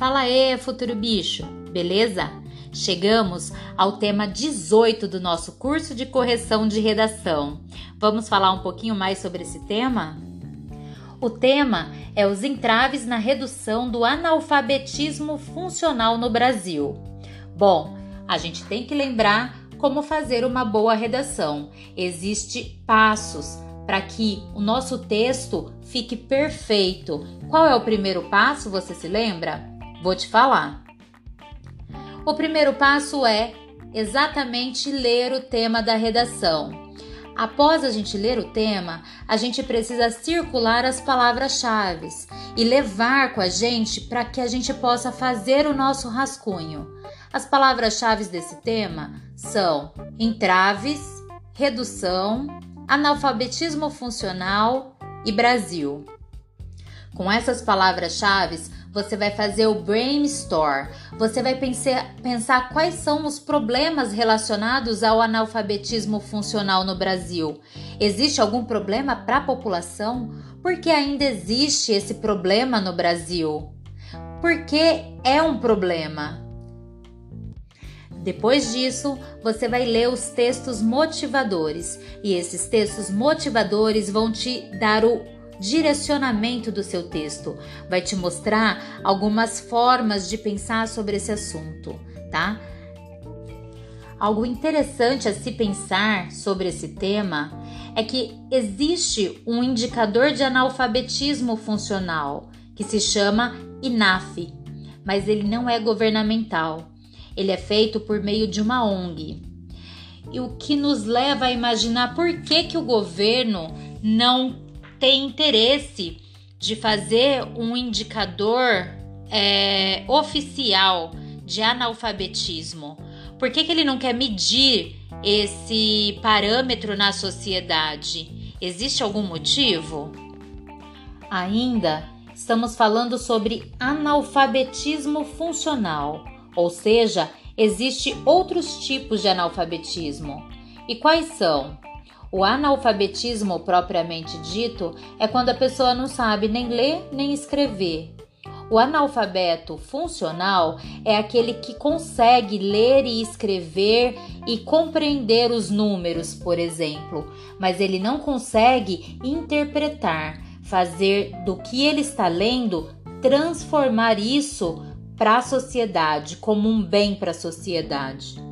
Fala aí, futuro bicho, beleza? Chegamos ao tema 18 do nosso curso de correção de redação. Vamos falar um pouquinho mais sobre esse tema? O tema é os entraves na redução do analfabetismo funcional no Brasil. Bom, a gente tem que lembrar como fazer uma boa redação. Existem passos para que o nosso texto fique perfeito. Qual é o primeiro passo? Você se lembra? Vou te falar. O primeiro passo é exatamente ler o tema da redação. Após a gente ler o tema, a gente precisa circular as palavras-chave e levar com a gente para que a gente possa fazer o nosso rascunho. As palavras-chave desse tema são entraves, redução, analfabetismo funcional e Brasil. Com essas palavras-chave, você vai fazer o brainstorm. Você vai pensar, pensar quais são os problemas relacionados ao analfabetismo funcional no Brasil. Existe algum problema para a população? Por que ainda existe esse problema no Brasil? Porque é um problema. Depois disso, você vai ler os textos motivadores, e esses textos motivadores vão te dar o direcionamento do seu texto, vai te mostrar algumas formas de pensar sobre esse assunto, tá? Algo interessante a se pensar sobre esse tema é que existe um indicador de analfabetismo funcional que se chama INAF, mas ele não é governamental. Ele é feito por meio de uma ONG. E o que nos leva a imaginar por que, que o governo não tem interesse de fazer um indicador é, oficial de analfabetismo? Por que, que ele não quer medir esse parâmetro na sociedade? Existe algum motivo? Ainda estamos falando sobre analfabetismo funcional, ou seja, existe outros tipos de analfabetismo. E quais são? O analfabetismo propriamente dito é quando a pessoa não sabe nem ler nem escrever. O analfabeto funcional é aquele que consegue ler e escrever e compreender os números, por exemplo, mas ele não consegue interpretar, fazer do que ele está lendo transformar isso para a sociedade, como um bem para a sociedade.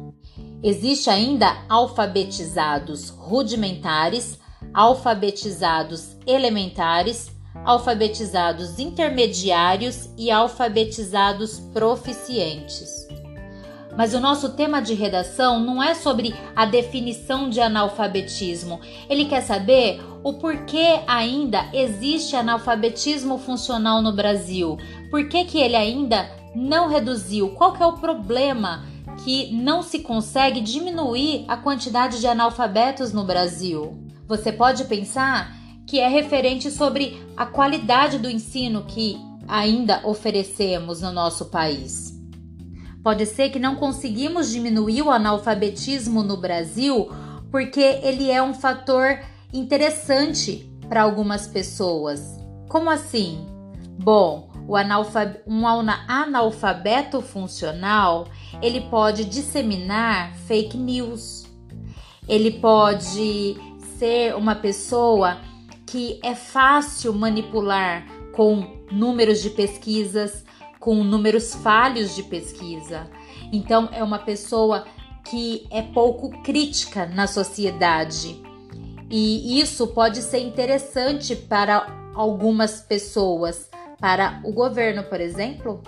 Existe ainda alfabetizados rudimentares, alfabetizados elementares, alfabetizados intermediários e alfabetizados proficientes. Mas o nosso tema de redação não é sobre a definição de analfabetismo. Ele quer saber o porquê ainda existe analfabetismo funcional no Brasil. Por que, que ele ainda não reduziu? Qual que é o problema? Que não se consegue diminuir a quantidade de analfabetos no Brasil. Você pode pensar que é referente sobre a qualidade do ensino que ainda oferecemos no nosso país. Pode ser que não conseguimos diminuir o analfabetismo no Brasil porque ele é um fator interessante para algumas pessoas. Como assim? Bom, analfab um analfabeto funcional ele pode disseminar fake news. Ele pode ser uma pessoa que é fácil manipular com números de pesquisas, com números falhos de pesquisa. Então, é uma pessoa que é pouco crítica na sociedade. E isso pode ser interessante para algumas pessoas, para o governo, por exemplo,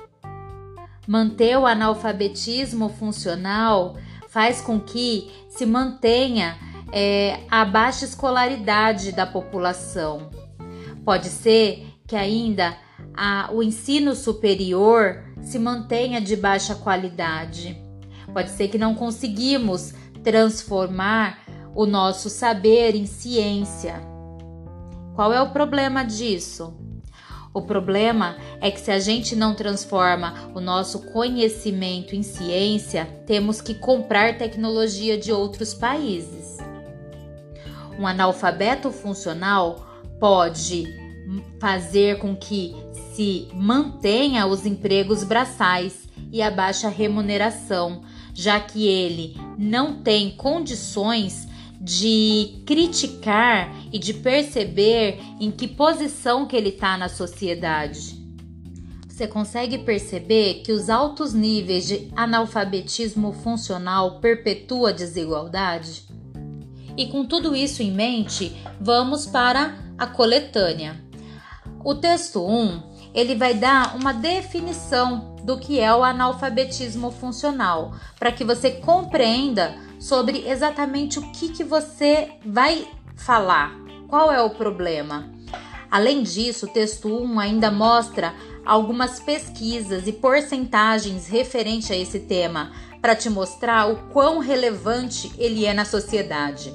manter o analfabetismo funcional faz com que se mantenha é, a baixa escolaridade da população. Pode ser que ainda a, o ensino superior se mantenha de baixa qualidade. Pode ser que não conseguimos transformar o nosso saber em ciência. Qual é o problema disso? O problema é que se a gente não transforma o nosso conhecimento em ciência, temos que comprar tecnologia de outros países. Um analfabeto funcional pode fazer com que se mantenha os empregos braçais e a baixa remuneração, já que ele não tem condições de criticar e de perceber em que posição que ele está na sociedade. Você consegue perceber que os altos níveis de analfabetismo funcional perpetuam a desigualdade? E com tudo isso em mente, vamos para a coletânea. O texto 1, ele vai dar uma definição do que é o analfabetismo funcional, para que você compreenda sobre exatamente o que, que você vai falar, qual é o problema. Além disso, o texto 1 ainda mostra algumas pesquisas e porcentagens referente a esse tema para te mostrar o quão relevante ele é na sociedade.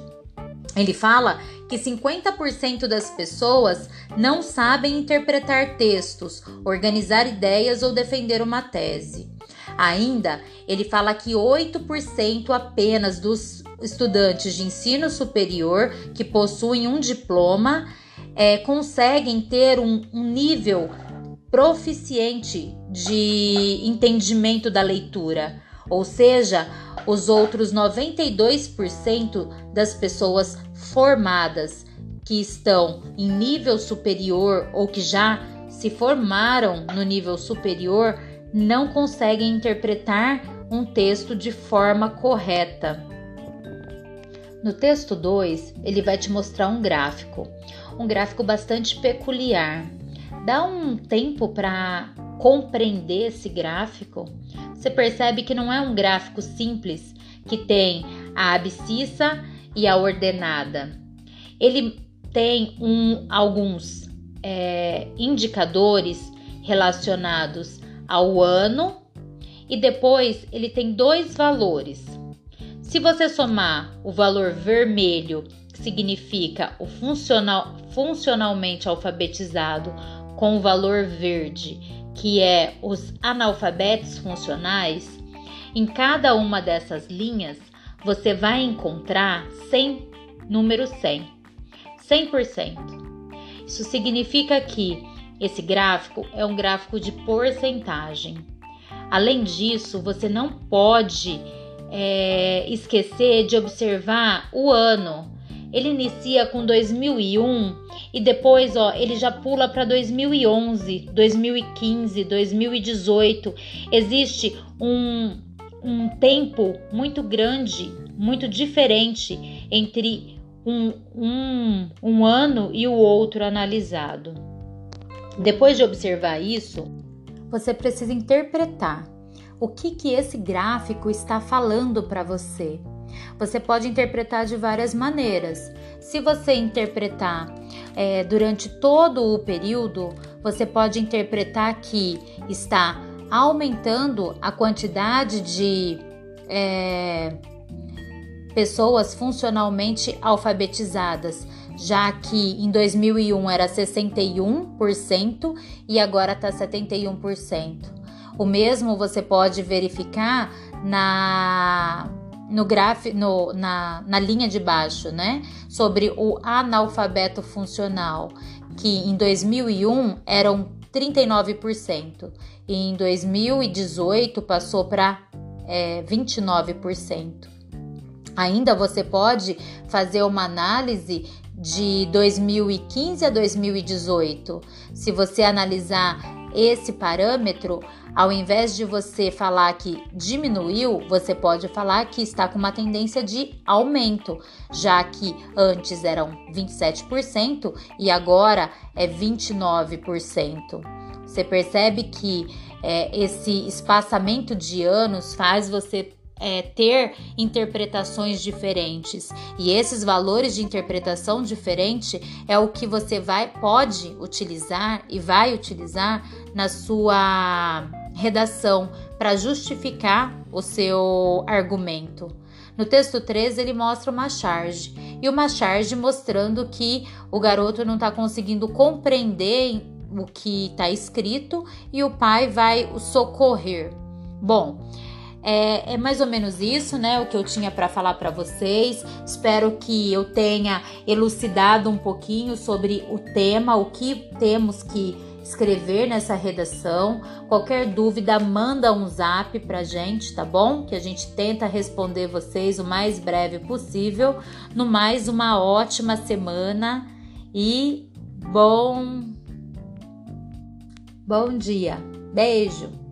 Ele fala que 50% das pessoas não sabem interpretar textos, organizar ideias ou defender uma tese. Ainda, ele fala que 8% apenas dos estudantes de ensino superior que possuem um diploma é, conseguem ter um, um nível proficiente de entendimento da leitura, ou seja, os outros 92% das pessoas formadas que estão em nível superior ou que já se formaram no nível superior não conseguem interpretar um texto de forma correta. No texto 2, ele vai te mostrar um gráfico, um gráfico bastante peculiar dá um tempo para compreender esse gráfico, você percebe que não é um gráfico simples que tem a abscissa e a ordenada. Ele tem um, alguns é, indicadores relacionados ao ano e depois ele tem dois valores. Se você somar o valor vermelho, que significa o funcional, funcionalmente alfabetizado, com o valor verde, que é os analfabetos funcionais, em cada uma dessas linhas você vai encontrar 100, número 100, 100%. Isso significa que esse gráfico é um gráfico de porcentagem. Além disso, você não pode é, esquecer de observar o ano. Ele inicia com 2001 e depois, ó, ele já pula para 2011, 2015, 2018. Existe um, um tempo muito grande, muito diferente entre um, um, um ano e o outro analisado. Depois de observar isso, você precisa interpretar o que, que esse gráfico está falando para você. Você pode interpretar de várias maneiras. Se você interpretar é, durante todo o período, você pode interpretar que está aumentando a quantidade de é, pessoas funcionalmente alfabetizadas, já que em 2001 era 61% e agora está 71%. O mesmo você pode verificar na no gráfico, no, na, na linha de baixo, né? Sobre o analfabeto funcional, que em 2001 eram 39% e em 2018 passou para é, 29%. Ainda você pode fazer uma análise de 2015 a 2018. Se você analisar esse parâmetro, ao invés de você falar que diminuiu, você pode falar que está com uma tendência de aumento, já que antes eram 27% e agora é 29%. Você percebe que é, esse espaçamento de anos faz você é, ter interpretações diferentes e esses valores de interpretação diferente é o que você vai pode utilizar e vai utilizar na sua redação para justificar o seu argumento. No texto 13, ele mostra uma charge e uma charge mostrando que o garoto não está conseguindo compreender o que está escrito e o pai vai o socorrer. Bom, é, é, mais ou menos isso, né? O que eu tinha para falar para vocês. Espero que eu tenha elucidado um pouquinho sobre o tema, o que temos que escrever nessa redação. Qualquer dúvida, manda um zap pra gente, tá bom? Que a gente tenta responder vocês o mais breve possível. No mais, uma ótima semana e bom bom dia. Beijo.